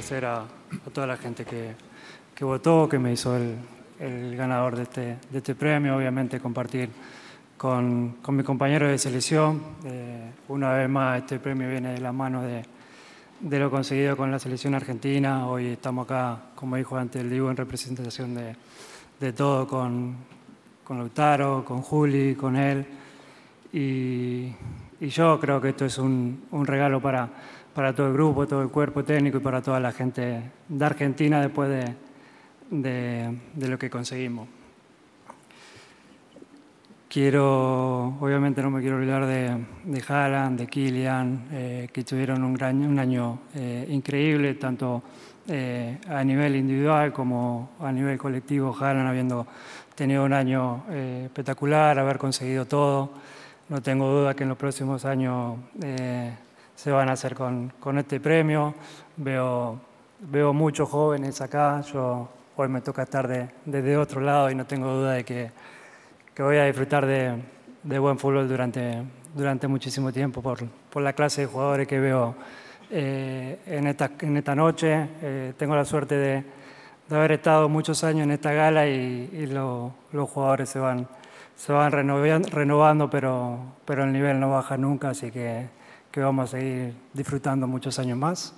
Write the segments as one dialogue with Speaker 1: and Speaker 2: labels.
Speaker 1: agradecer a, toda la gente que, que, votó, que me hizo el, el ganador de este, de este, premio, obviamente compartir con, con mi compañero de selección. Eh, una vez más, este premio viene de la mano de, de, lo conseguido con la selección argentina. Hoy estamos acá, como dijo antes el Diego, en representación de, de todo con, con Lautaro, con Juli, con él. Y, y yo creo que esto es un, un regalo para, para todo el grupo, todo el cuerpo técnico y para toda la gente de Argentina después de, de, lo que conseguimos. Quiero, obviamente no me quiero olvidar de, de Haaland, de Kylian, eh, que tuvieron un, gran, un año eh, increíble, tanto eh, a nivel individual como a nivel colectivo. Haaland habiendo tenido un año espectacular, haber conseguido todo. No tengo duda que en los próximos años se van a hacer con, con, este premio. Veo, veo muchos jóvenes acá. Yo hoy me toca estar de, desde otro lado y no tengo duda de que, que voy a disfrutar de, de, buen fútbol durante, durante muchísimo tiempo por, por la clase de jugadores que veo eh, en, esta, en esta noche. Eh, tengo la suerte de de haber estado muchos años en esta gala y, los jugadores se van, se van renovando, pero, pero el nivel no baja nunca, así que, que vamos a seguir disfrutando muchos años más.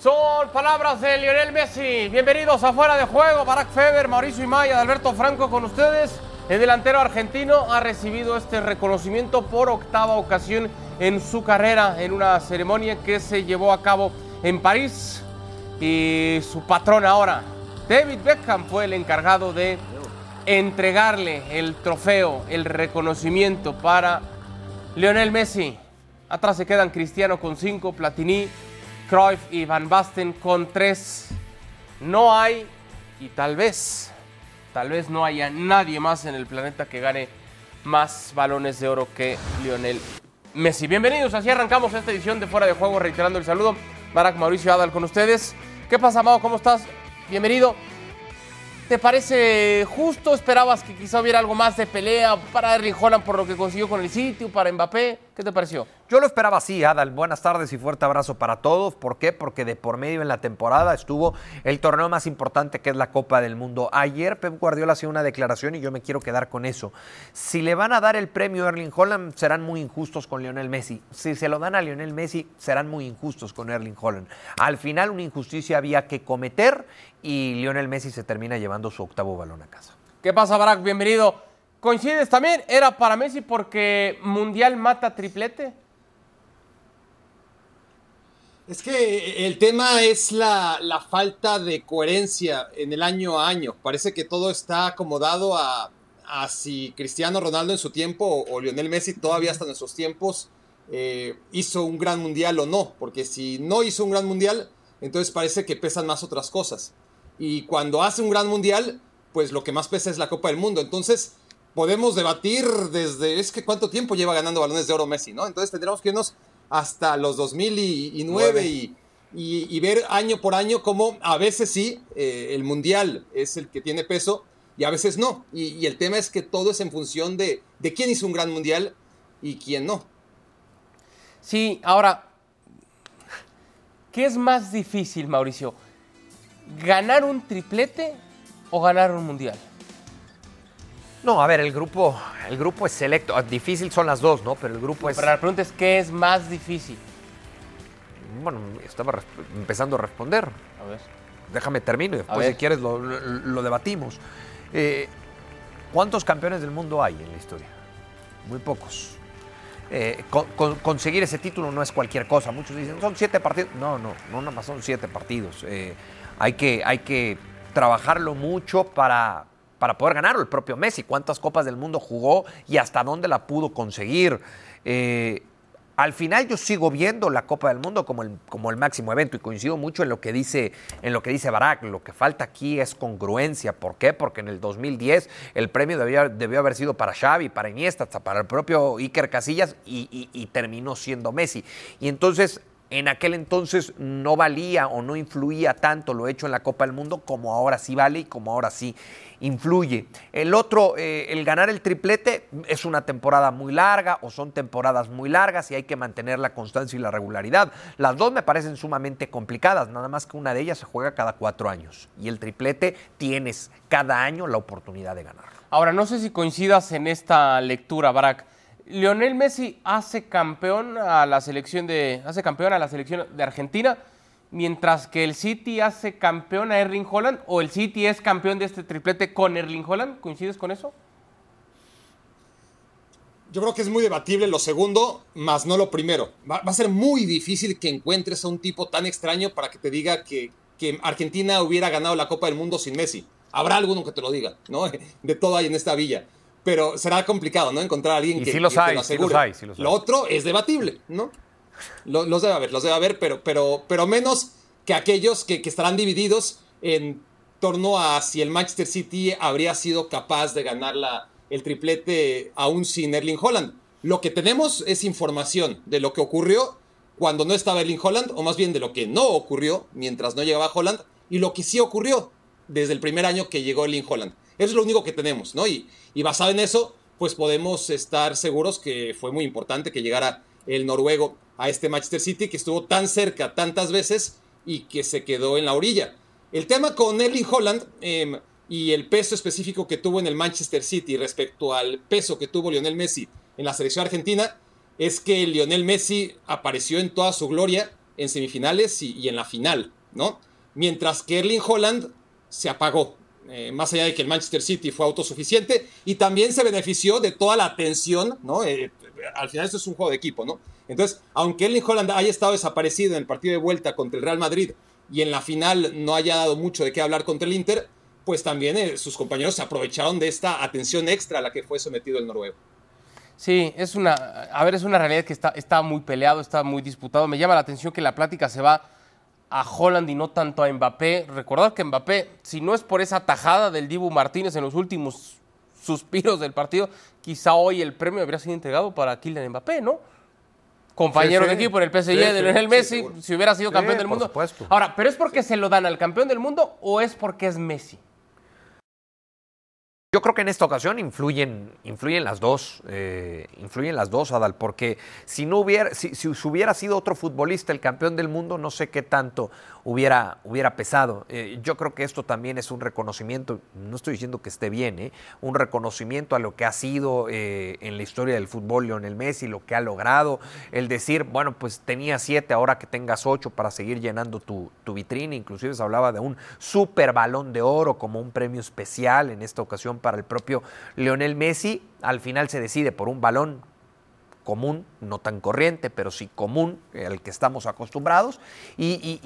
Speaker 2: Son palabras de Lionel Messi. Bienvenidos a Fuera de Juego. Barack Feber, Mauricio Imaya, Alberto Franco con ustedes. El delantero argentino ha recibido este reconocimiento por octava ocasión en su carrera en una ceremonia que se llevó a cabo en París y su patrón ahora, David Beckham, fue el encargado de entregarle el trofeo, el reconocimiento para Lionel Messi. Atrás se quedan Cristiano con cinco, Platini, Cruyff y Van Basten con tres. No hay, y tal vez, tal vez no haya nadie más en el planeta que gane más balones de oro que Lionel Messi. Bienvenidos, así arrancamos esta edición de Fuera de Juego, reiterando el saludo Barack Mauricio Adal con ustedes. ¿Qué pasa, Amado? ¿Cómo estás? Bienvenido. ¿Te parece justo? ¿Esperabas que quizá hubiera algo más de pelea para Erling Holland por lo que consiguió con el sitio, para Mbappé? ¿Qué te pareció?
Speaker 3: Yo lo esperaba así, Adal. Buenas tardes y fuerte abrazo para todos. ¿Por qué? Porque de por medio en la temporada estuvo el torneo más importante que es la Copa del Mundo. Ayer Pep Guardiola hacía una declaración y yo me quiero quedar con eso. Si le van a dar el premio a Erling Holland, serán muy injustos con Lionel Messi. Si se lo dan a Lionel Messi, serán muy injustos con Erling Holland. Al final una injusticia había que cometer y Lionel Messi se termina llevando su octavo balón a casa.
Speaker 2: ¿Qué pasa, Barack? Bienvenido. ¿Coincides también? ¿Era para Messi porque Mundial mata triplete?
Speaker 4: Es que el tema es la, falta de coherencia en el año a año. Parece que todo está acomodado a, si Cristiano Ronaldo en su tiempo o, Lionel Messi todavía hasta nuestros tiempos eh, hizo un gran mundial o no. Porque si no hizo un gran mundial, entonces parece que pesan más otras cosas. Y cuando hace un gran mundial, pues lo que más pesa es la Copa del Mundo. Entonces, podemos debatir desde, es que cuánto tiempo lleva ganando balones de oro Messi, ¿no? Entonces tendríamos que irnos hasta los 2009 y, y, ver año por año cómo a veces sí, eh, el mundial es el que tiene peso y a veces no. Y, el tema es que todo es en función de, de quién hizo un gran mundial y quién no.
Speaker 2: Sí, ahora, ¿qué es más difícil, Mauricio? ¿Ganar un triplete o ganar un mundial?
Speaker 3: No, a ver, el grupo, el grupo es selecto. Difícil son las dos, ¿no? Pero el grupo es.
Speaker 2: Pero la pregunta es: ¿qué es más difícil?
Speaker 3: Bueno, estaba empezando a responder. A ver. Déjame termino y después, si quieres, lo, debatimos. Eh, ¿Cuántos campeones del mundo hay en la historia? Muy pocos. Eh, conseguir ese título no es cualquier cosa. Muchos dicen, son siete partidos. No, no, no nada más son siete partidos. Eh, hay, que, hay que trabajarlo mucho para, para poder ganarlo el propio Messi. ¿Cuántas copas del mundo jugó y hasta dónde la pudo conseguir? Eh, al final yo sigo viendo la Copa del Mundo como el, como el máximo evento y coincido mucho en lo que dice en lo que dice Barack. Lo que falta aquí es congruencia. ¿Por qué? Porque en el 2010 el premio debió, haber sido para Xavi, para Iniesta, hasta para el propio Iker Casillas y terminó siendo Messi. Y entonces En aquel entonces no valía o no influía tanto lo hecho en la Copa del Mundo como ahora sí vale y como ahora sí influye. El otro, eh, el ganar el triplete es una temporada muy larga o son temporadas muy largas y hay que mantener la constancia y la regularidad. Las dos me parecen sumamente complicadas, nada más que una de ellas se juega cada cuatro años y el triplete tienes cada año la oportunidad de ganar.
Speaker 2: Ahora, no sé si coincidas en esta lectura, Barack. Lionel Messi hace campeón a la selección de hace campeón a la selección de Argentina, mientras que el City hace campeón a Erling Holland o el City es campeón de este triplete con Erling Holland. ¿Coincides con eso?
Speaker 4: Yo creo que es muy debatible lo segundo, más no lo primero. Va, a ser muy difícil que encuentres a un tipo tan extraño para que te diga que, que Argentina hubiera ganado la Copa del Mundo sin Messi. Habrá alguno que te lo diga, ¿no? De todo hay en esta villa pero será complicado, ¿no? Encontrar a alguien que,
Speaker 3: sí los hay, Sí los hay, sí
Speaker 4: los Lo otro es debatible, ¿no? Los, debe haber, los debe haber, pero, pero, pero menos que aquellos que, estarán divididos en torno a si el Manchester City habría sido capaz de ganar la, el triplete aún sin Erling Holland. Lo que tenemos es información de lo que ocurrió cuando no estaba Erling Holland, o más bien de lo que no ocurrió mientras no llegaba Holland, y lo que sí ocurrió desde el primer año que llegó Erling Holland. Eso es lo único que tenemos, ¿no? Y, basado en eso, pues podemos estar seguros que fue muy importante que llegara el noruego a este Manchester City, que estuvo tan cerca tantas veces y que se quedó en la orilla. El tema con Erling Holland em, y el peso específico que tuvo en el Manchester City respecto al peso que tuvo Lionel Messi en la selección argentina es que Lionel Messi apareció en toda su gloria en semifinales y, y en la final, ¿no? Mientras que Erling Holland se apagó, eh, más allá de que el Manchester City fue autosuficiente y también se benefició de toda la atención, ¿no? Eh, al final esto es un juego de equipo, ¿no? Entonces, aunque Erling Holland haya estado desaparecido en el partido de vuelta contra el Real Madrid y en la final no haya dado mucho de qué hablar contra el Inter, pues también eh, sus compañeros se aprovecharon de esta atención extra a la que fue sometido el noruego.
Speaker 2: Sí, es una, a ver, es una realidad que está, está muy peleado, está muy disputado. Me llama la atención que la plática se va a Holland y no tanto a Mbappé. Recordar que Mbappé, si no es por esa tajada del Dibu Martínez en los últimos suspiros del partido, quizá hoy el premio habría sido entregado para Kylian Mbappé, ¿no? Compañero de equipo en el PSG de Lionel Messi, si hubiera sido campeón del mundo. Ahora, ¿pero es porque se lo dan al campeón del mundo o es porque es Messi?
Speaker 3: Yo creo que en esta ocasión influyen, influyen las dos, eh, influyen las dos, Adal, porque si no hubiera, si, si, hubiera sido otro futbolista el campeón del mundo, no sé qué tanto hubiera, hubiera pesado. Eh, yo creo que esto también es un reconocimiento, no estoy diciendo que esté bien, eh, un reconocimiento a lo que ha sido en la historia del fútbol Lionel Messi, lo que ha logrado, el decir, bueno, pues tenía siete, ahora que tengas ocho para seguir llenando tu, tu vitrina, inclusive se hablaba de un super balón de oro como un premio especial en esta ocasión para el propio Lionel Messi. Al final se decide por un balón común, no tan corriente, pero sí común, al que estamos acostumbrados, y,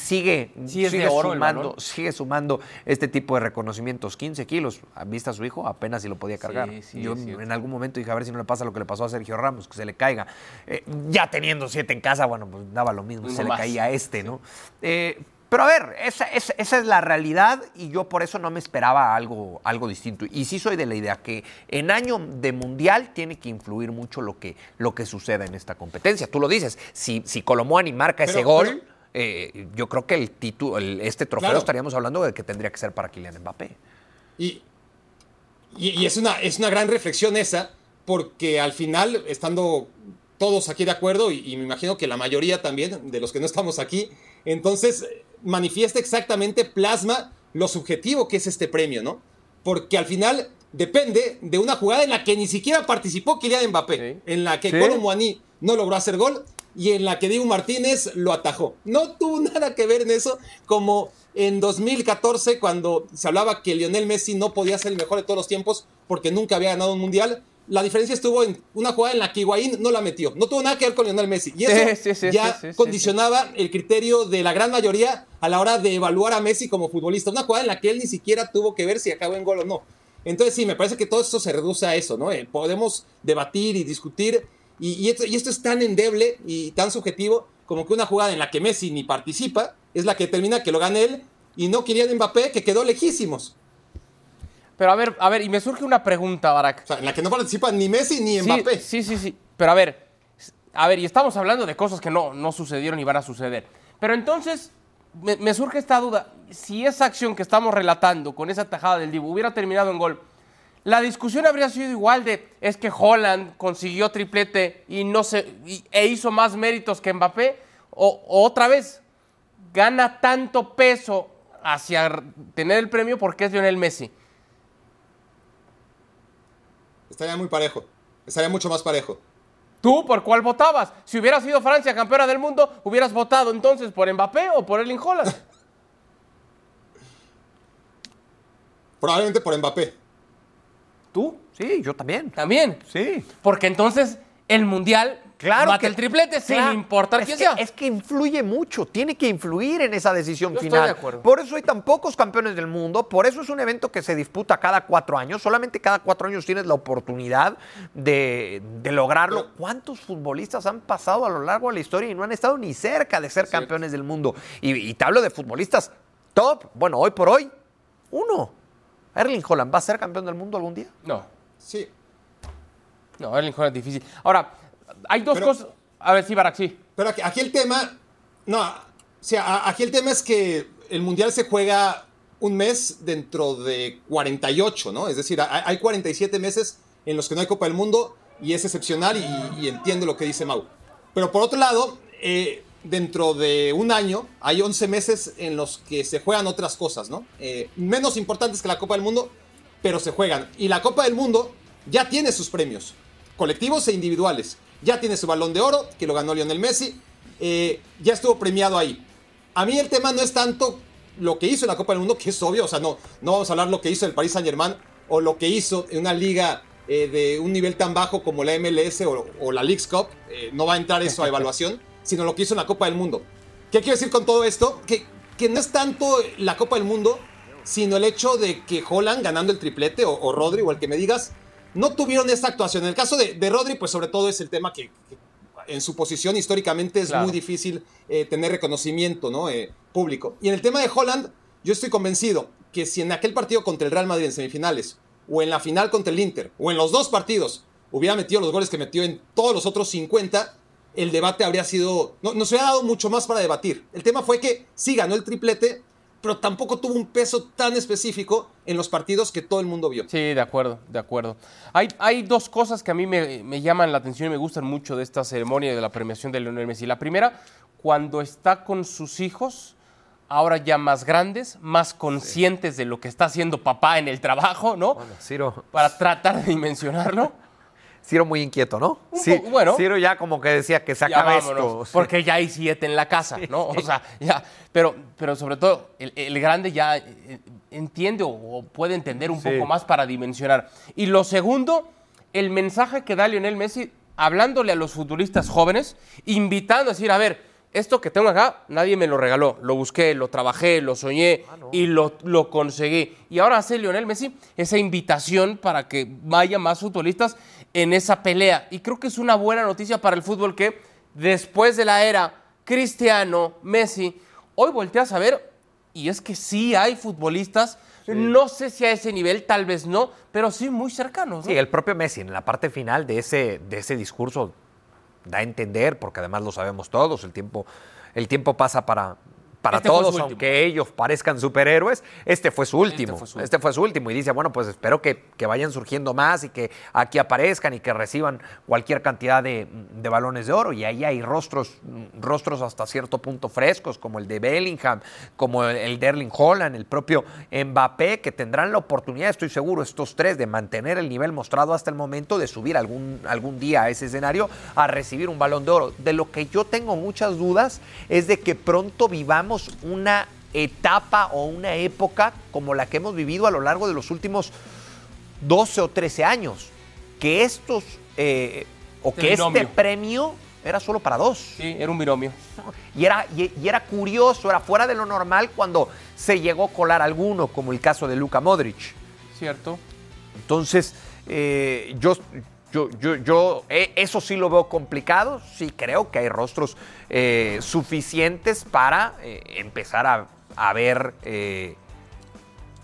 Speaker 3: sigue, sigue, sumando, sigue sumando este tipo de reconocimientos. 15 kilos, vista a su hijo, apenas si lo podía cargar. Yo en algún momento dije, a ver si no le pasa lo que le pasó a Sergio Ramos, que se le caiga. Eh, ya teniendo siete en casa, bueno, pues daba lo mismo, se le caía a este, ¿no? Eh, pero a ver, esa, es la realidad y yo por eso no me esperaba algo, algo distinto. Y sí soy de la idea que en año de mundial tiene que influir mucho lo que, lo que suceda en esta competencia. Tú lo dices, si, si Colomboani marca ese gol, eh, yo creo que el título, este trofeo estaríamos hablando de que tendría que ser para Kylian Mbappé.
Speaker 4: Y, y, es, una, es una gran reflexión esa, porque al final, estando todos aquí de acuerdo, y, y me imagino que la mayoría también de los que no estamos aquí, entonces manifiesta exactamente, plasma lo subjetivo que es este premio, ¿no? Porque al final depende de una jugada en la que ni siquiera participó Kylian Mbappé, en la que ¿Sí? no logró hacer gol y en la que Diego Martínez lo atajó. No tuvo nada que ver en eso, como en 2014 cuando se hablaba que Lionel Messi no podía ser el mejor de todos los tiempos porque nunca había ganado un mundial la diferencia estuvo en una jugada en la que Higuaín no la metió. No tuvo nada que ver con Lionel Messi. Y eso ya condicionaba el criterio de la gran mayoría a la hora de evaluar a Messi como futbolista. Una jugada en la que él ni siquiera tuvo que ver si acabó en gol o no. Entonces sí, me parece que todo esto se reduce a eso, ¿no? Eh, podemos debatir y discutir. Y, esto, y esto es tan endeble y tan subjetivo como que una jugada en la que Messi ni participa es la que termina que lo gane él y no querían Mbappé, que quedó lejísimos.
Speaker 2: Pero a ver, a ver, y me surge una pregunta, Barack.
Speaker 4: O sea, en la que no participan ni Messi ni Mbappé.
Speaker 2: Sí, sí, sí. Pero a ver, a ver, y estamos hablando de cosas que no, no sucedieron y van a suceder. Pero entonces me, surge esta duda. Si esa acción que estamos relatando con esa tajada del Dibu hubiera terminado en gol, la discusión habría sido igual de es que Holland consiguió triplete y no se, e hizo más méritos que Mbappé, o, otra vez gana tanto peso hacia tener el premio porque es Lionel Messi.
Speaker 4: Estaría muy parejo, estaría mucho más parejo.
Speaker 2: ¿Tú por cuál votabas? Si hubiera sido Francia campeona del mundo, ¿hubieras votado entonces por Mbappé o por Erling Holland?
Speaker 4: Probablemente por Mbappé.
Speaker 3: ¿Tú? Sí, yo también.
Speaker 2: ¿También?
Speaker 3: Sí.
Speaker 2: Porque entonces el Mundial Claro que el triplete sin importar quién sea.
Speaker 3: Es que influye mucho, tiene que influir en esa decisión final. Estoy de acuerdo. Por eso hay tan pocos campeones del mundo, por eso es un evento que se disputa cada cuatro años. Solamente cada cuatro años tienes la oportunidad de, lograrlo. ¿Cuántos futbolistas han pasado a lo largo de la historia y no han estado ni cerca de ser campeones del mundo? Y, y te hablo de futbolistas top. Bueno, hoy por hoy, uno. Erling Holland, ¿va a ser campeón del mundo algún día?
Speaker 2: No.
Speaker 4: Sí.
Speaker 2: No, Erling Holland es difícil. Ahora, hay dos cosas. A ver, sí, Barak, sí.
Speaker 4: Pero aquí, el tema. No, o sea, aquí el tema es que el mundial se juega un mes dentro de 48, ¿no? Es decir, hay 47 meses en los que no hay Copa del Mundo y es excepcional y, entiendo lo que dice Mau. Pero por otro lado, eh, dentro de un año hay 11 meses en los que se juegan otras cosas, ¿no? Eh, menos importantes que la Copa del Mundo, pero se juegan. Y la Copa del Mundo ya tiene sus premios, colectivos e individuales ya tiene su balón de oro, que lo ganó Lionel Messi, eh, ya estuvo premiado ahí. A mí el tema no es tanto lo que hizo en la Copa del Mundo, que es obvio, o sea, no, no vamos a hablar lo que hizo el Paris Saint Germain o lo que hizo en una liga eh, de un nivel tan bajo como la MLS o, la League's Cup, eh, no va a entrar eso a evaluación, sino lo que hizo en la Copa del Mundo. ¿Qué quiero decir con todo esto? Que, que no es tanto la Copa del Mundo, sino el hecho de que Holland ganando el triplete o, o Rodri o el que me digas, no tuvieron esta actuación. En el caso de, Rodri, pues sobre todo es el tema que, en su posición históricamente es muy difícil eh, tener reconocimiento ¿no? Eh, público. Y en el tema de Holland, yo estoy convencido que si en aquel partido contra el Real Madrid en semifinales, o en la final contra el Inter, o en los dos partidos, hubiera metido los goles que metió en todos los otros 50, el debate habría sido, no, nos hubiera dado mucho más para debatir. El tema fue que sí ganó el triplete, pero tampoco tuvo un peso tan específico en los partidos que todo el mundo vio.
Speaker 2: Sí, de acuerdo, de acuerdo. Hay, hay dos cosas que a mí me, llaman la atención y me gustan mucho de esta ceremonia de la premiación de Leonel Messi. La primera, cuando está con sus hijos, ahora ya más grandes, más conscientes de lo que está haciendo papá en el trabajo, ¿no?
Speaker 3: Bueno, Ciro.
Speaker 2: Para tratar de dimensionarlo.
Speaker 3: Ciro muy inquieto, ¿no? Sí, bueno. Ciro ya como que decía que se acaba esto.
Speaker 2: Porque ya hay siete en la casa, ¿no? O sea, ya. Pero, pero sobre todo, el, grande ya eh, entiende o puede entender un poco más para dimensionar. Y lo segundo, el mensaje que da Lionel Messi hablándole a los futbolistas jóvenes, invitando a decir, a ver, esto que tengo acá, nadie me lo regaló. Lo busqué, lo trabajé, lo soñé ah, y lo, lo, conseguí. Y ahora hace Lionel Messi esa invitación para que vaya más futbolistas en esa pelea. Y creo que es una buena noticia para el fútbol que después de la era Cristiano, Messi, hoy volteas a ver, y es que sí hay futbolistas, no sé si a ese nivel, tal vez no, pero sí muy cercanos.
Speaker 3: Sí, el propio Messi en la parte final de ese, de ese discurso da a entender, porque además lo sabemos todos, el tiempo, el tiempo pasa para, para este todos, aunque ellos parezcan superhéroes, este fue su último. Este fue su, último. Y dice, bueno, pues espero que, vayan surgiendo más y que aquí aparezcan y que reciban cualquier cantidad de, balones de oro. Y ahí hay rostros, rostros hasta cierto punto frescos, como el de Bellingham, como el de Erling Holland, el propio Mbappé, que tendrán la oportunidad, estoy seguro, estos tres, de mantener el nivel mostrado hasta el momento, de subir algún, algún día a ese escenario a recibir un balón de oro. De lo que yo tengo muchas dudas es de que pronto vivamos una etapa o una época como la que hemos vivido a lo largo de los últimos 12 o 13 años. Que estos, eh, o que este premio era solo para dos.
Speaker 2: Sí, era un binomio.
Speaker 3: Y era, y, era curioso, era fuera de lo normal cuando se llegó a colar alguno, como el caso de Luka Modric.
Speaker 2: Cierto.
Speaker 3: Entonces, eh, yo, yo, yo, yo eh, eso sí lo veo complicado, sí creo que hay rostros eh, suficientes para eh, empezar a, ver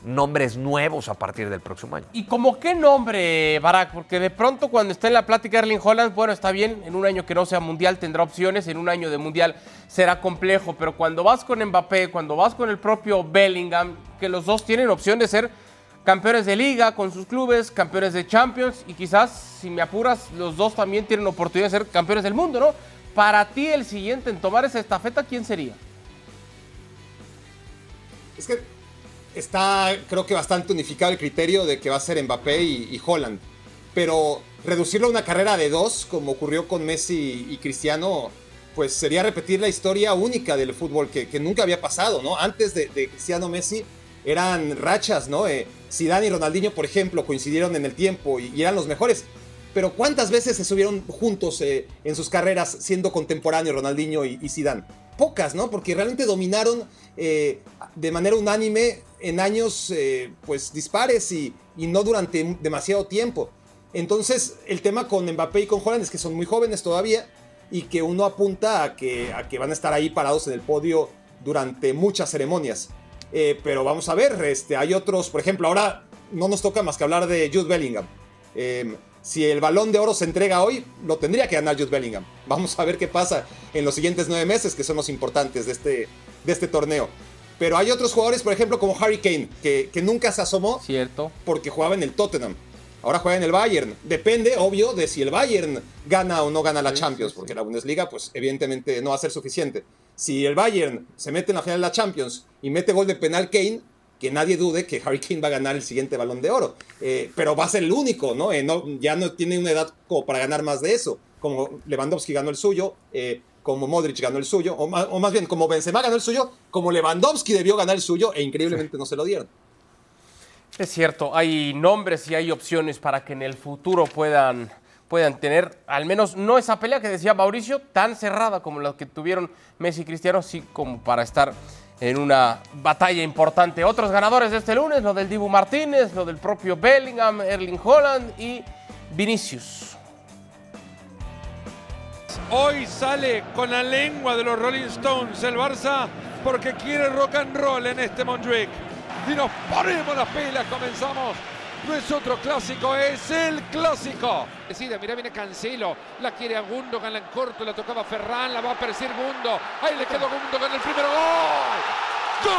Speaker 3: nombres nuevos a partir del próximo año.
Speaker 2: ¿Y como qué nombre, Barack? Porque de pronto cuando está en la plática Erling Holland, bueno, está bien, en un año que no sea mundial tendrá opciones, en un año de mundial será complejo, pero cuando vas con Mbappé, cuando vas con el propio Bellingham, que los dos tienen opción de ser campeones de liga con sus clubes, campeones de Champions y quizás, si me apuras, los dos también tienen oportunidad de ser campeones del mundo, ¿no? Para ti el siguiente en tomar esa estafeta, ¿quién sería?
Speaker 4: Es que está, creo que bastante unificado el criterio de que va a ser Mbappé y, Holland. Pero reducirlo a una carrera de dos, como ocurrió con Messi y Cristiano, pues sería repetir la historia única del fútbol que, nunca había pasado, ¿no? Antes de, Cristiano Messi eran rachas, ¿no? Eh, Zidane y Ronaldinho, por ejemplo, coincidieron en el tiempo y, eran los mejores. Pero ¿cuántas veces se subieron juntos eh, en sus carreras siendo contemporáneos Ronaldinho y, y Zidane? Pocas, ¿no? Porque realmente dominaron eh, de manera unánime en años eh, pues dispares y, no durante demasiado tiempo. Entonces el tema con Mbappé y con Holland es que son muy jóvenes todavía y que uno apunta a que, a que van a estar ahí parados en el podio durante muchas ceremonias. Eh, pero vamos a ver, este, hay otros, por ejemplo, ahora no nos toca más que hablar de Jude Bellingham. Em, si el balón de oro se entrega hoy, lo tendría que ganar Jude Bellingham. Vamos a ver qué pasa en los siguientes nueve meses, que son los importantes de este, de este torneo. Pero hay otros jugadores, por ejemplo, como Harry Kane, que, nunca se asomó.
Speaker 2: Cierto.
Speaker 4: Porque jugaba en el Tottenham. Ahora juega en el Bayern. Depende, obvio, de si el Bayern gana o no gana la Champions, porque la Bundesliga, pues evidentemente no va a ser suficiente. Si el Bayern se mete en la final de la Champions y mete gol de penal Kane, que nadie dude que Harry Kane va a ganar el siguiente balón de oro. Eh, pero va a ser el único, ¿no? Eh, ¿no? Ya no tiene una edad como para ganar más de eso. Como Lewandowski ganó el suyo, eh, como Modric ganó el suyo, o más, bien como Benzema ganó el suyo, como Lewandowski debió ganar el suyo e increíblemente no se lo dieron.
Speaker 2: Es cierto, hay nombres y hay opciones para que en el futuro puedan, puedan tener al menos no esa pelea que decía Mauricio, tan cerrada como la que tuvieron Messi y Cristiano, sí como para estar en una batalla importante. Otros ganadores de este lunes, lo del Dibu Martínez, lo del propio Bellingham, Erling Holland y Vinicius.
Speaker 5: Hoy sale con la lengua de los Rolling Stones el Barça porque quiere rock and roll en este Montjuic. Y nos ponemos las pilas, comenzamos. No es otro clásico, es el clásico.
Speaker 6: Decide, mira, viene Cancelo, la quiere a Gundo, gana en corto, la tocaba Ferran, la va a aparecer Gundo. Ahí le quedó Gundo, gana el primero gol. ¡Gol!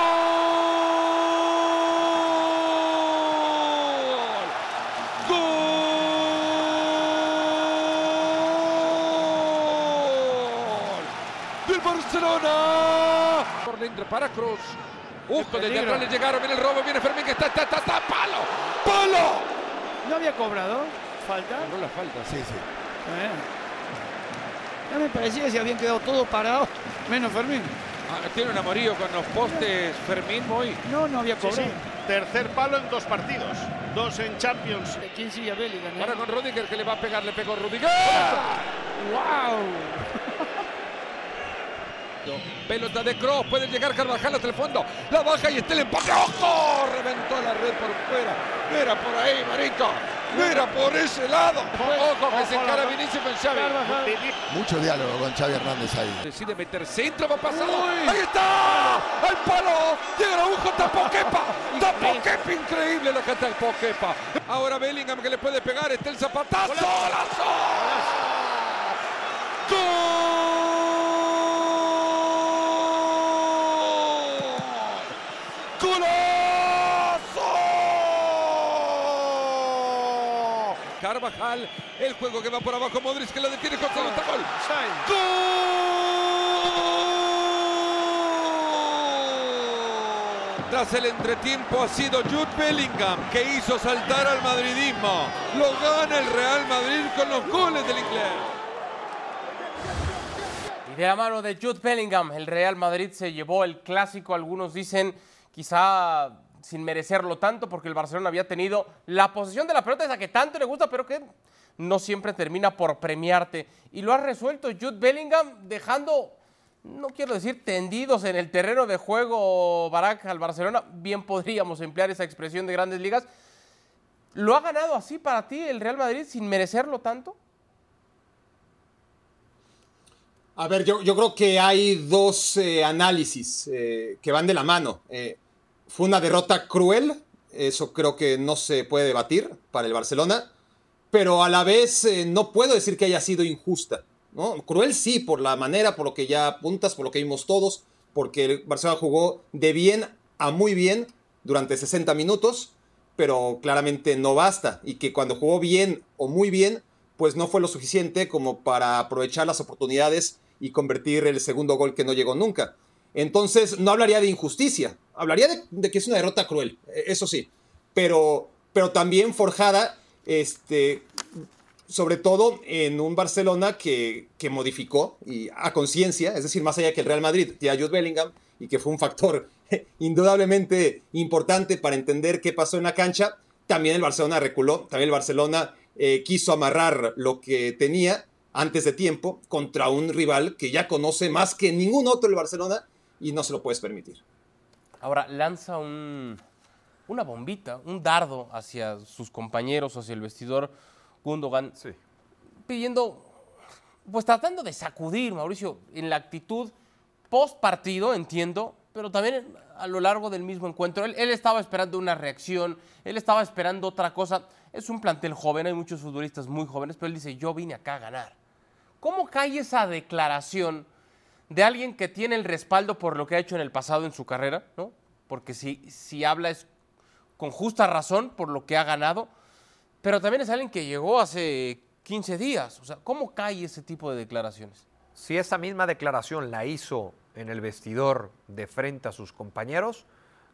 Speaker 6: ¡Gol! Barcelona. Por dentro para Cruz. Justo desde atrás le llegaron, viene el robo, viene Fermín que está, está, está, está, palo, palo.
Speaker 7: ¿No había cobrado falta?
Speaker 5: No la falta, sí, sí.
Speaker 7: Ya me parecía que se habían quedado todos parados, menos Fermín.
Speaker 5: Ah, tiene un amorío con los postes Fermín hoy.
Speaker 7: No, no había cobrado.
Speaker 8: Tercer palo en dos partidos. Dos en Champions.
Speaker 7: ¿Quién sigue Bellingham?
Speaker 5: Ahora con Rudiger que le va a pegar, le pegó Rudiger.
Speaker 7: ¡Wow!
Speaker 5: Pelota de Cross, puede llegar Carvajal hasta el fondo. La baja y está el empate. ¡Ojo! Reventó la red por fuera. Mira por ahí, Marito. Mira por ese lado. Ojo que se encara Vinicius con Xavi.
Speaker 9: Mucho diálogo con Xavi Hernández ahí.
Speaker 5: Decide meter centro, va pasado. Ahí está. Al palo. Llega la aguja, tapó Kepa. Tapó Kepa. Increíble la que tapó Kepa. Ahora Bellingham que le puede pegar. Está el zapatazo. ¡Golazo! ¡Gol! Carvajal, el juego que va por abajo, Modric que lo detiene con gol. ¡Gol! Tras el entretiempo ha sido Jude Bellingham que hizo saltar al madridismo. Lo gana el Real Madrid con los goles del inglés.
Speaker 2: Y de la mano de Jude Bellingham, el Real Madrid se llevó el clásico. Algunos dicen quizá sin merecerlo tanto, porque el Barcelona había tenido la posición de la pelota, esa que tanto le gusta, pero que no siempre termina por premiarte. Y lo ha resuelto Jude Bellingham, dejando, no quiero decir tendidos en el terreno de juego Barack al Barcelona, bien podríamos emplear esa expresión de grandes ligas. ¿Lo ha ganado así para ti el Real Madrid sin merecerlo tanto?
Speaker 4: A ver, yo, creo que hay dos eh, análisis eh, que van de la mano. Eh, fue una derrota cruel eso creo que no se puede debatir para el Barcelona, pero a la vez eh, no puedo decir que haya sido injusta. ¿no? Cruel sí, por la manera, por lo que ya apuntas, por lo que vimos todos, porque el Barcelona jugó de bien a muy bien durante 60 minutos, pero claramente no basta, y que cuando jugó bien o muy bien, pues no fue lo suficiente como para aprovechar las oportunidades y convertir el segundo gol que no llegó nunca. Entonces, no hablaría de injusticia, hablaría de, que es una derrota cruel, e, eso sí, pero, pero también forjada, este, sobre todo en un Barcelona que, que modificó y a conciencia, es decir, más allá que el Real Madrid y a Jude Bellingham, y que fue un factor indudablemente importante para entender qué pasó en la cancha, también el Barcelona reculó, también el Barcelona eh, quiso amarrar lo que tenía antes de tiempo contra un rival que ya conoce más que ningún otro el Barcelona y no se lo puedes permitir.
Speaker 2: Ahora lanza un, una bombita, un dardo hacia sus compañeros, hacia el vestidor Gundogan, pidiendo, pues tratando de sacudir, Mauricio, en la actitud post partido, entiendo, pero también a lo largo del mismo encuentro. Él, él, estaba esperando una reacción, él estaba esperando otra cosa. Es un plantel joven, hay muchos futbolistas muy jóvenes, pero él dice, yo vine acá a ganar. ¿Cómo cae esa declaración de alguien que tiene el respaldo por lo que ha hecho en el pasado en su carrera? ¿no? Porque si, si habla es con justa razón por lo que ha ganado, pero también es alguien que llegó hace 15 días. O sea, ¿cómo cae ese tipo de declaraciones?
Speaker 3: Si esa misma declaración la hizo en el vestidor de frente a sus compañeros,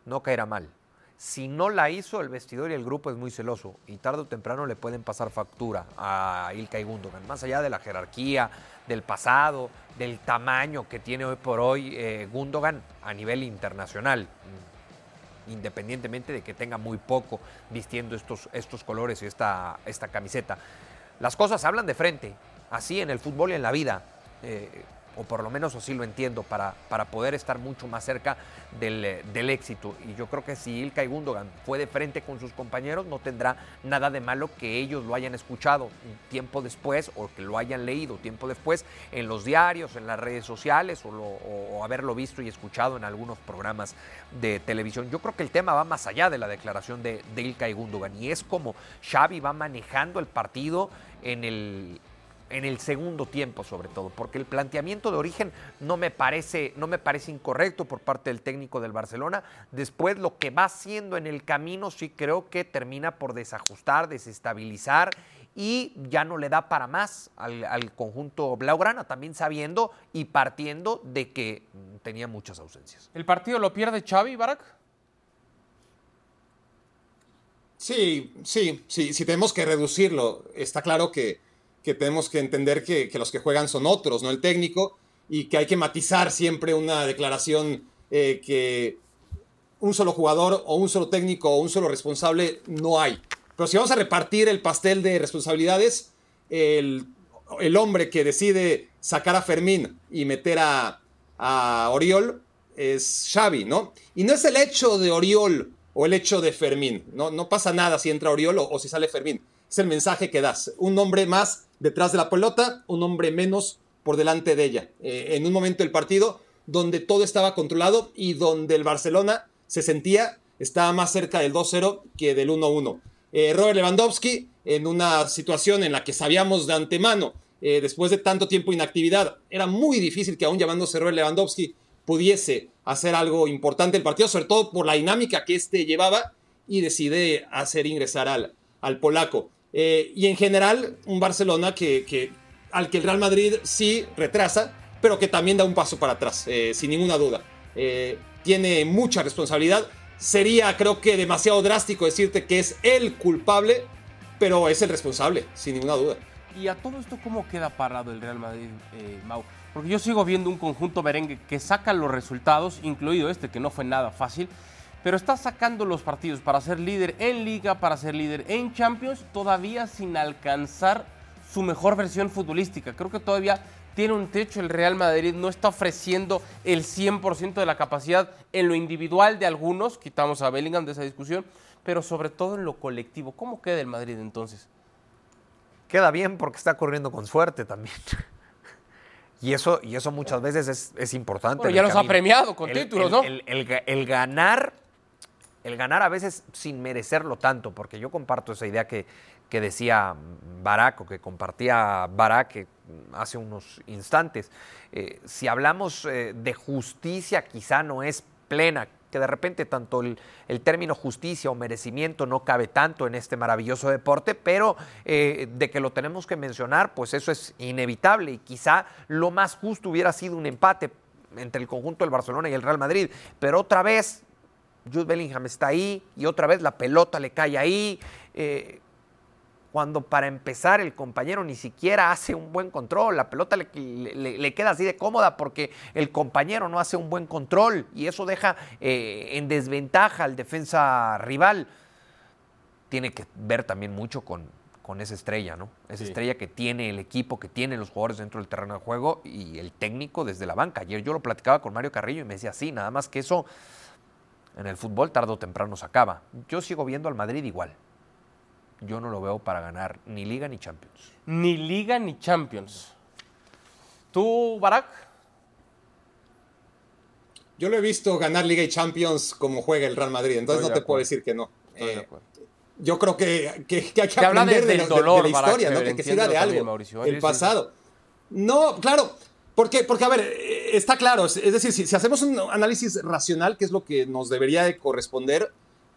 Speaker 3: no caerá mal. Si no la hizo, el vestidor y el grupo es muy celoso y tarde o temprano le pueden pasar factura a Ilkay Gundogan. Más allá de la jerarquía, del pasado, del tamaño que tiene hoy por hoy eh, Gundogan a nivel internacional, independientemente de que tenga muy poco vistiendo estos, estos colores y esta, esta camiseta. Las cosas hablan de frente, así en el fútbol y en la vida. Eh, o por lo menos así lo entiendo, para, para poder estar mucho más cerca del, del, éxito. Y yo creo que si Ilkay Gundogan fue de frente con sus compañeros, no tendrá nada de malo que ellos lo hayan escuchado tiempo después o que lo hayan leído tiempo después en los diarios, en las redes sociales o, o, haberlo visto y escuchado en algunos programas de televisión. Yo creo que el tema va más allá de la declaración de, de Ilkay Gundogan y es como Xavi va manejando el partido en el en el segundo tiempo sobre todo, porque el planteamiento de origen no me parece, no me parece incorrecto por parte del técnico del Barcelona. Después lo que va haciendo en el camino sí creo que termina por desajustar, desestabilizar y ya no le da para más al, al conjunto blaugrana, también sabiendo y partiendo de que tenía muchas ausencias.
Speaker 2: ¿El partido lo pierde Xavi, Barak?
Speaker 4: Sí, sí, sí, si tenemos que reducirlo, está claro que que tenemos que entender que, los que juegan son otros, no el técnico, y que hay que matizar siempre una declaración eh, que un solo jugador o un solo técnico o un solo responsable no hay. Pero si vamos a repartir el pastel de responsabilidades, el, hombre que decide sacar a Fermín y meter a, Oriol es Xavi, ¿no? Y no es el hecho de Oriol o el hecho de Fermín, no, no pasa nada si entra Oriol o si sale Fermín es el mensaje que das. Un hombre más detrás de la pelota, un hombre menos por delante de ella. Eh, en un momento del partido donde todo estaba controlado y donde el Barcelona se sentía, estaba más cerca del 2-0 que del 1-1. Eh, Robert Lewandowski, en una situación en la que sabíamos de antemano, eh, después de tanto tiempo de inactividad, era muy difícil que aún llamándose Robert Lewandowski pudiese hacer algo importante el partido, sobre todo por la dinámica que éste llevaba, y decide hacer ingresar al, al polaco. Eh, y en general, un Barcelona que, al que el Real Madrid sí retrasa, pero que también da un paso para atrás, eh, sin ninguna duda. Eh, tiene mucha responsabilidad. Sería, creo que, demasiado drástico decirte que es el culpable, pero es el responsable, sin ninguna duda.
Speaker 2: ¿Y a todo esto cómo queda parado el Real Madrid, Mau? Porque yo sigo viendo un conjunto merengue que saca los resultados, incluido este, que no fue nada fácil, pero está sacando los partidos para ser líder en liga, para ser líder en Champions, todavía sin alcanzar su mejor versión futbolística. Creo que todavía tiene un techo el Real Madrid, no está ofreciendo el 100% de la capacidad en lo individual de algunos, quitamos a Bellingham de esa discusión, pero sobre todo en lo colectivo. ¿Cómo queda el Madrid entonces?
Speaker 3: Queda bien porque está corriendo con suerte también. Y eso, y eso muchas veces es, importante.
Speaker 2: Pero ya los ha premiado con títulos, ¿no?
Speaker 3: el, ganar el ganar a veces sin merecerlo tanto, porque yo comparto esa idea que, que decía Barak o que compartía Barak hace unos instantes. Eh, si hablamos eh, de justicia, quizá no es plena, que de repente tanto el, término justicia o merecimiento no cabe tanto en este maravilloso deporte, pero eh, de que lo tenemos que mencionar, pues eso es inevitable y quizá lo más justo hubiera sido un empate entre el conjunto del Barcelona y el Real Madrid, pero otra vez Jude Bellingham está ahí y otra vez la pelota le cae ahí. Eh, cuando para empezar el compañero ni siquiera hace un buen control, la pelota le, queda así de cómoda porque el compañero no hace un buen control y eso deja eh, en desventaja al defensa rival. Tiene que ver también mucho con, con esa estrella, ¿no? Esa estrella que tiene el equipo, que tiene los jugadores dentro del terreno de juego y el técnico desde la banca. Ayer yo lo platicaba con Mario Carrillo y me decía, sí, nada más que eso en el fútbol tarde o temprano se acaba. Yo sigo viendo al Madrid igual. Yo no lo veo para ganar ni Liga ni Champions.
Speaker 2: Ni Liga ni Champions. ¿Tú, Barak?
Speaker 4: Yo lo he visto ganar Liga y Champions como juega el Real Madrid, entonces no te puedo decir que no. Eh, yo creo que, que, hay que aprender de, dolor, de, la historia, ¿no? que, que sirva de algo. el pasado. No, claro, porque, porque, a ver, eh, está claro, es, decir, si, hacemos un análisis racional, que es lo que nos debería de corresponder,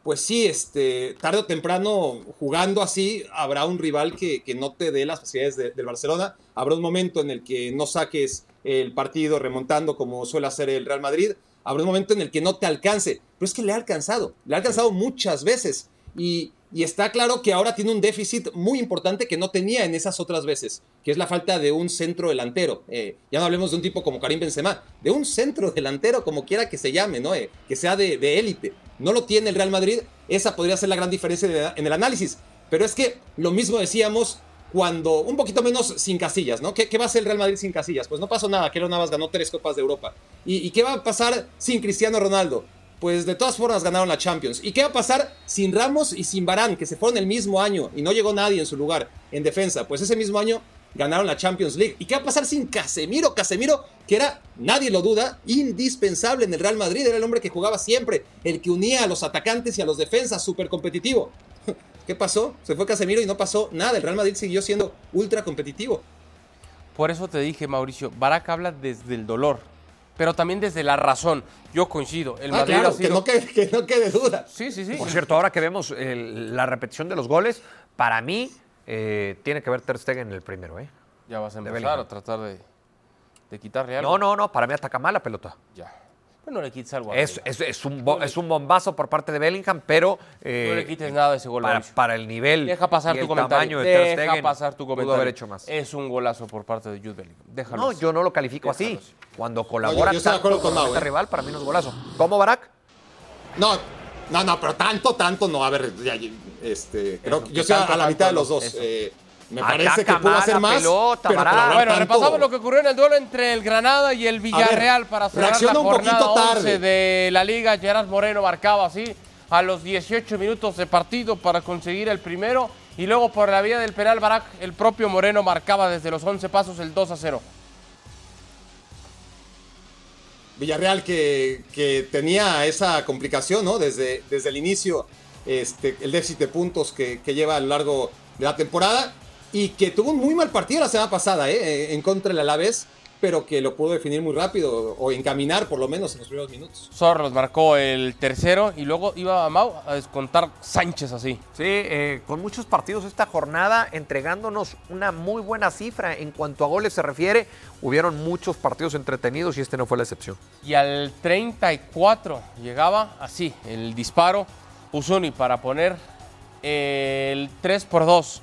Speaker 4: pues sí, este, tarde o temprano, jugando así, habrá un rival que, no te dé las facilidades del Barcelona, habrá un momento en el que no saques el partido remontando como suele hacer el Real Madrid, habrá un momento en el que no te alcance, pero es que le ha alcanzado, le ha alcanzado muchas veces. Y, y está claro que ahora tiene un déficit muy importante que no tenía en esas otras veces, que es la falta de un centro delantero. Eh, ya no hablemos de un tipo como Karim Benzema, de un centro delantero como quiera que se llame, ¿no? Eh, que sea de élite. no lo tiene el Real Madrid, esa podría ser la gran diferencia en el análisis. Pero es que lo mismo decíamos cuando, un poquito menos sin casillas, ¿no? ¿Qué, va a hacer el Real Madrid sin casillas? Pues no pasó nada, Keylor Navas ganó tres Copas de Europa. ¿Y, ¿Y qué va a pasar sin Cristiano Ronaldo? Pues de todas formas ganaron la Champions. ¿Y qué va a pasar sin Ramos y sin Barán, que se fueron el mismo año y no llegó nadie en su lugar en defensa? Pues ese mismo año ganaron la Champions League. ¿Y qué va a pasar sin Casemiro? Casemiro, que era, nadie lo duda, indispensable en el Real Madrid, era el hombre que jugaba siempre, el que unía a los atacantes y a los defensas, súper competitivo. ¿Qué pasó? Se fue Casemiro y no pasó nada. El Real Madrid siguió siendo ultra competitivo.
Speaker 2: Por eso te dije, Mauricio, Barak habla desde el dolor pero también desde la razón. Yo coincido.
Speaker 4: El ah, claro, que, no quede, duda.
Speaker 3: Sí, sí, sí. Por cierto, ahora que vemos la repetición de los goles, para mí eh, tiene que ver Ter Stegen en el primero. ¿eh?
Speaker 2: Ya vas a empezar a tratar de, de quitarle algo.
Speaker 3: No, no, no, para mí ataca mal la pelota.
Speaker 2: Ya. Bueno, le quites algo.
Speaker 3: Es, es, es, un es, un bombazo por parte de Bellingham, pero.
Speaker 2: Eh, no le quites nada de ese gol.
Speaker 3: Para, para el nivel.
Speaker 2: Deja pasar tu comentario. De Ter Deja pasar tu comentario.
Speaker 3: haber hecho más.
Speaker 2: Es un golazo por parte de Jude Bellingham. Déjalo.
Speaker 3: No, yo no lo califico así. Cuando colabora
Speaker 4: yo, con el
Speaker 3: ¿eh? rival, para mí no es golazo. ¿Cómo, Barak?
Speaker 4: No, no, no, pero tanto, tanto no. A ver, este, creo que yo estoy a la mitad de los dos. Eh, me parece que pudo hacer más.
Speaker 2: Pelota, pero bueno, repasamos lo que ocurrió en el duelo entre el Granada y el Villarreal para cerrar la jornada 11 de la Liga. Gerard Moreno marcaba así a los 18 minutos de partido para conseguir el primero y luego por la vía del penal Barak el propio Moreno marcaba desde los 11 pasos el 2 a 0.
Speaker 4: Villarreal que, que tenía esa complicación, ¿no? Desde, desde el inicio, este, el déficit de puntos que, que lleva a lo largo de la temporada y que tuvo un muy mal partido la semana pasada ¿eh? en contra del Alavés, pero que lo pudo definir muy rápido o encaminar por lo menos en los primeros minutos.
Speaker 2: Zorros marcó el tercero y luego iba a Mau a descontar Sánchez así.
Speaker 3: Sí, eh, con muchos partidos esta jornada entregándonos una muy buena cifra en cuanto a goles se refiere. Hubieron muchos partidos entretenidos y este no fue la excepción.
Speaker 2: Y al 34 llegaba así el disparo Usuni para poner el 3 por 2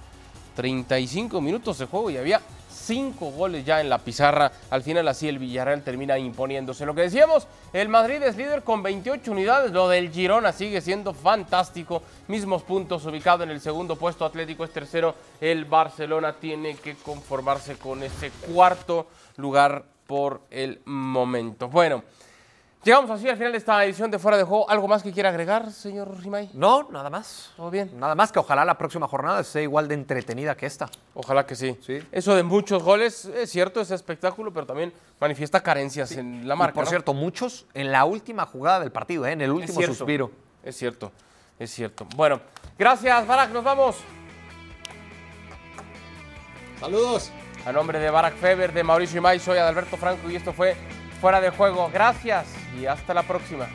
Speaker 2: 35 minutos de juego y había 5 goles ya en la pizarra. Al final así el Villarreal termina imponiéndose. Lo que decíamos, el Madrid es líder con 28 unidades. Lo del Girona sigue siendo fantástico. Mismos puntos ubicado en el segundo puesto. Atlético es tercero. El Barcelona tiene que conformarse con ese cuarto lugar por el momento. Bueno. Llegamos así al final de esta edición de Fuera de Juego. ¿Algo más que quiera agregar, señor Rimay?
Speaker 3: No, nada más.
Speaker 2: ¿Todo bien?
Speaker 3: Nada más que ojalá la próxima jornada sea igual de entretenida que esta.
Speaker 2: Ojalá que sí. sí. Eso de muchos goles es cierto, ese espectáculo, pero también manifiesta carencias en la marca.
Speaker 3: por cierto, muchos en la última jugada del partido, ¿eh? en el último suspiro.
Speaker 2: Es cierto, es cierto. Bueno, gracias, Barak, nos vamos.
Speaker 4: Saludos.
Speaker 2: A nombre de Barack Feber, de Mauricio Imay, soy Adalberto Franco y esto fue Fuera de Juego. Gracias y hasta la próxima.